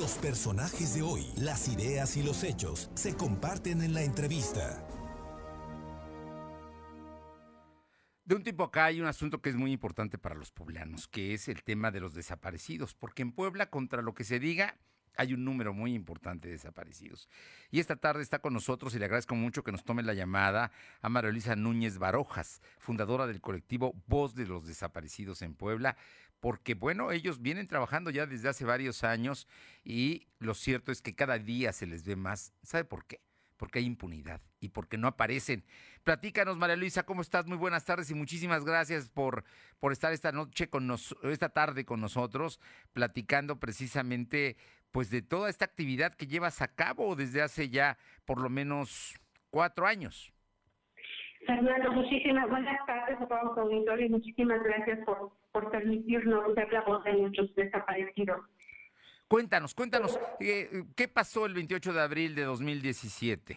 Los personajes de hoy, las ideas y los hechos se comparten en la entrevista. De un tiempo acá hay un asunto que es muy importante para los poblanos, que es el tema de los desaparecidos, porque en Puebla, contra lo que se diga, hay un número muy importante de desaparecidos. Y esta tarde está con nosotros y le agradezco mucho que nos tome la llamada a María Núñez Barojas, fundadora del colectivo Voz de los Desaparecidos en Puebla, porque bueno, ellos vienen trabajando ya desde hace varios años y lo cierto es que cada día se les ve más. ¿Sabe por qué? Porque hay impunidad y porque no aparecen. Platícanos, María Luisa, ¿cómo estás? Muy buenas tardes y muchísimas gracias por, por estar esta noche con nos, esta tarde con nosotros, platicando precisamente pues de toda esta actividad que llevas a cabo desde hace ya por lo menos cuatro años. Fernando, muchísimas buenas tardes a todos los auditores y muchísimas gracias por, por permitirnos ver la voz de nuestros desaparecidos. Cuéntanos, cuéntanos, eh, ¿qué pasó el 28 de abril de 2017?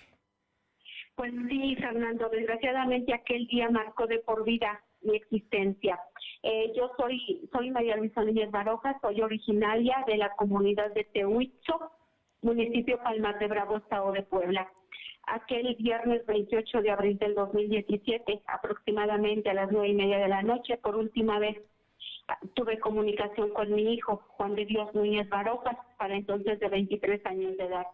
Pues sí, Fernando, desgraciadamente aquel día marcó de por vida mi existencia. Eh, yo soy soy María Luisa Núñez Baroja, soy originaria de la comunidad de Tehuizo, municipio Palmar de Bravo, Estado de Puebla. Aquel viernes 28 de abril del 2017, aproximadamente a las nueve y media de la noche, por última vez ah, tuve comunicación con mi hijo, Juan de Dios Núñez Barojas, para entonces de 23 años de edad.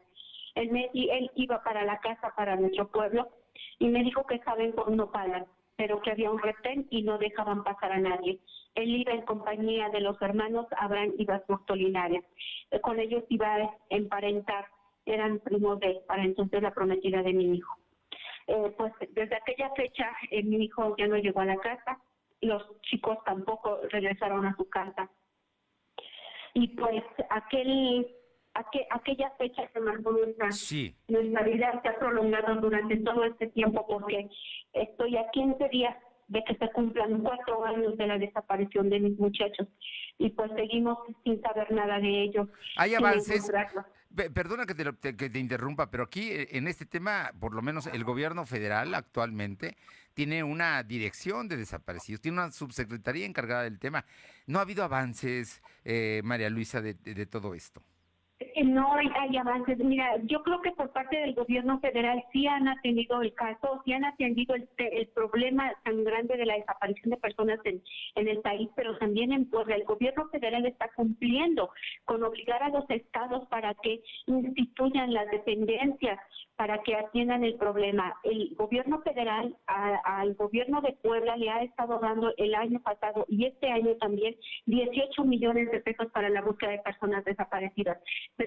Él, me, él iba para la casa, para nuestro pueblo, y me dijo que saben por no pagan pero que había un retén y no dejaban pasar a nadie. Él iba en compañía de los hermanos Abraham y Basmos Linares. Eh, con ellos iba a emparentar, eran primos de, para entonces la prometida de mi hijo. Eh, pues desde aquella fecha eh, mi hijo ya no llegó a la casa, los chicos tampoco regresaron a su casa. Y pues aquel aquella fecha que marcó nuestra, nuestra vida se ha prolongado durante todo este tiempo porque estoy a 15 días de que se cumplan cuatro años de la desaparición de mis muchachos y pues seguimos sin saber nada de ellos. Hay avances. Perdona que te, que te interrumpa, pero aquí eh, en este tema, por lo menos el gobierno federal actualmente tiene una dirección de desaparecidos, tiene una subsecretaría encargada del tema. ¿No ha habido avances, eh, María Luisa, de todo esto? No hay, avances. Mira, yo creo que por parte del gobierno federal sí han atendido el caso, sí han atendido el, problema tan grande de la desaparición de personas en, el país, pero también en Puebla. El gobierno federal está cumpliendo con obligar a los estados para que instituyan las dependencias para que atiendan el problema. El gobierno federal al gobierno de Puebla le ha estado dando el año pasado y este año también 18 millones de pesos para la búsqueda de personas desaparecidas,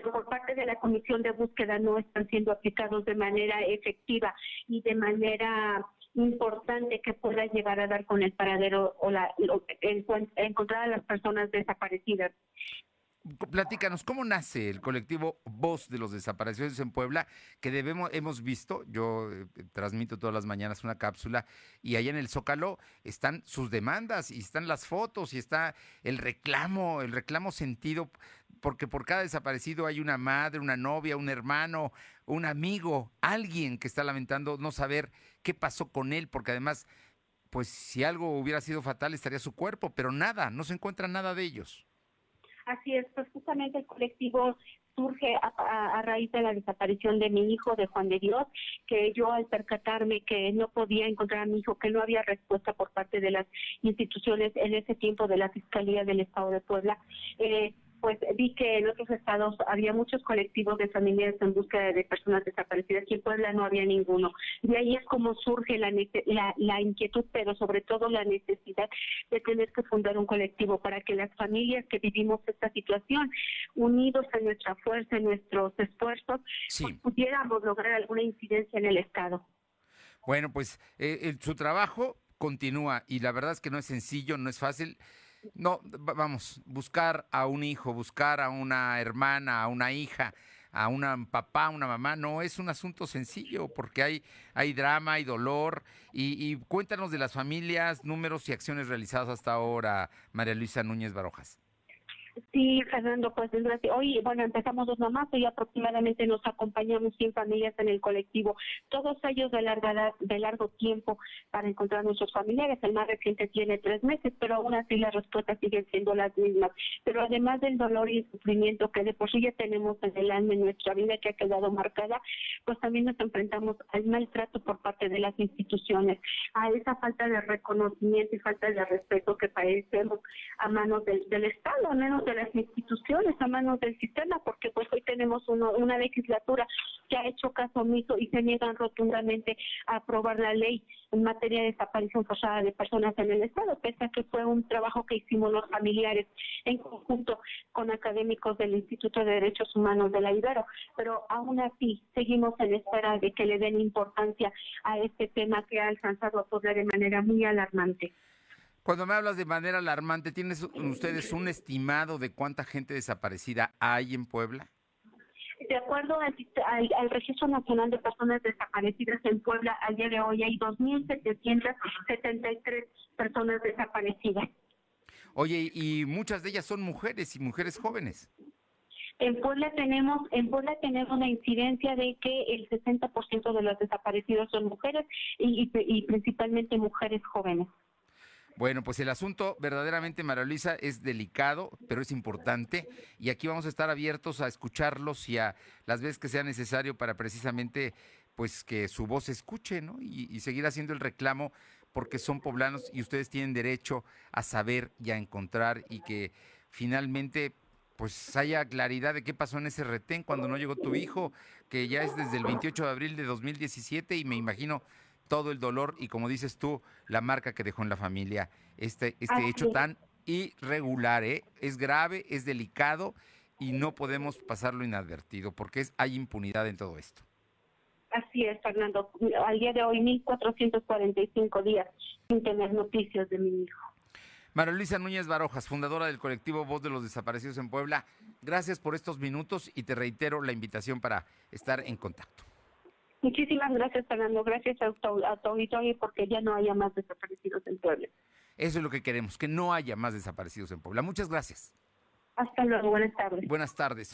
por parte de la Comisión de Búsqueda no están siendo aplicados de manera efectiva y de manera importante que pueda llegar a dar con el paradero o la, encontrar a las personas desaparecidas. Platícanos, ¿cómo nace el colectivo Voz de los Desaparecidos en Puebla? Que debemos, hemos visto, yo eh, transmito todas las mañanas una cápsula y allá en el Zócalo están sus demandas y están las fotos y está el reclamo, el reclamo sentido, porque por cada desaparecido hay una madre, una novia, un hermano, un amigo, alguien que está lamentando no saber qué pasó con él, porque además, pues si algo hubiera sido fatal estaría su cuerpo, pero nada, no se encuentra nada de ellos. Así es, pues justamente el colectivo surge a, raíz de la desaparición de mi hijo, de Juan de Dios, que yo al percatarme que no podía encontrar a mi hijo, que no había respuesta por parte de las instituciones en ese tiempo de la Fiscalía del Estado de Puebla, eh, pues vi que en otros estados había muchos colectivos de familias en búsqueda de personas desaparecidas y en Puebla no había ninguno. De ahí es como surge la, la, inquietud, pero sobre todo la necesidad de tener que fundar un colectivo para que las familias que vivimos esta situación, unidos en nuestra fuerza, en nuestros esfuerzos, pues pudiéramos lograr alguna incidencia en el Estado. Bueno, pues eh, su trabajo continúa y la verdad es que no es sencillo, no es fácil. No, vamos, buscar a un hijo, buscar a una hermana, a una hija, a un papá, una mamá, no es un asunto sencillo porque hay, hay drama, hay dolor. Y, cuéntanos de las familias, números y acciones realizadas hasta ahora, María Luisa Núñez Barojas. Sí, Fernando, pues. Hoy, bueno, empezamos dos mamás, hoy aproximadamente nos acompañamos 100 familias en el colectivo, todos ellos de larga de largo tiempo para encontrar nuestros familiares. El más reciente tiene tres meses, pero aún así las respuestas siguen siendo las mismas. Pero además del dolor y el sufrimiento que de por sí ya tenemos en el alma, en nuestra vida que ha quedado marcada, pues también nos enfrentamos al maltrato por parte de las instituciones, a esa falta de reconocimiento y falta de respeto que padecemos a manos del, del Estado, a menos de las instituciones, a manos del sistema, porque pues hoy tenemos una legislatura que ha hecho caso omiso y se niegan rotundamente a aprobar la ley en materia de desaparición forzada de personas en el Estado, pese a que fue un trabajo que hicimos los familiares en conjunto con académicos del Instituto de Derechos Humanos de la Ibero, pero aún así seguimos en espera de que le den importancia a este tema que ha alcanzado a poder de manera muy alarmante. Cuando me hablas de manera alarmante, ¿tienen ustedes un estimado de cuánta gente desaparecida hay en Puebla? De acuerdo al, al, Registro Nacional de Personas Desaparecidas en Puebla, al día de hoy hay 2.773 personas desaparecidas. Oye, y muchas de ellas son mujeres y mujeres jóvenes. En Puebla tenemos, en Puebla tenemos una incidencia de que el 60% de los desaparecidos son mujeres y, y principalmente mujeres jóvenes. Bueno, pues el asunto verdaderamente, María Luisa, es delicado, pero es importante. Y aquí vamos a estar abiertos a escucharlos y a las veces que sea necesario para precisamente pues que su voz se escuche, ¿no? Y, seguir haciendo el reclamo porque son poblanos y ustedes tienen derecho a saber y a encontrar y que finalmente pues haya claridad de qué pasó en ese retén cuando no llegó tu hijo, que ya es desde el 28 de abril de 2017 y me imagino todo el dolor y como dices tú, la marca que dejó en la familia este, este hecho tan irregular, ¿eh? es grave, es delicado y no podemos pasarlo inadvertido porque es, hay impunidad en todo esto. Así es, Fernando. Al día de hoy, 1.445 días sin tener noticias de mi hijo. María Luisa Núñez Barojas, fundadora del colectivo Voz de los Desaparecidos en Puebla, gracias por estos minutos y te reitero la invitación para estar en contacto. Muchísimas gracias, Fernando. Gracias a tu, a auditorio porque ya no haya más desaparecidos en Puebla. Eso es lo que queremos, que no haya más desaparecidos en Puebla. Muchas gracias. Hasta luego, buenas tardes. Buenas tardes.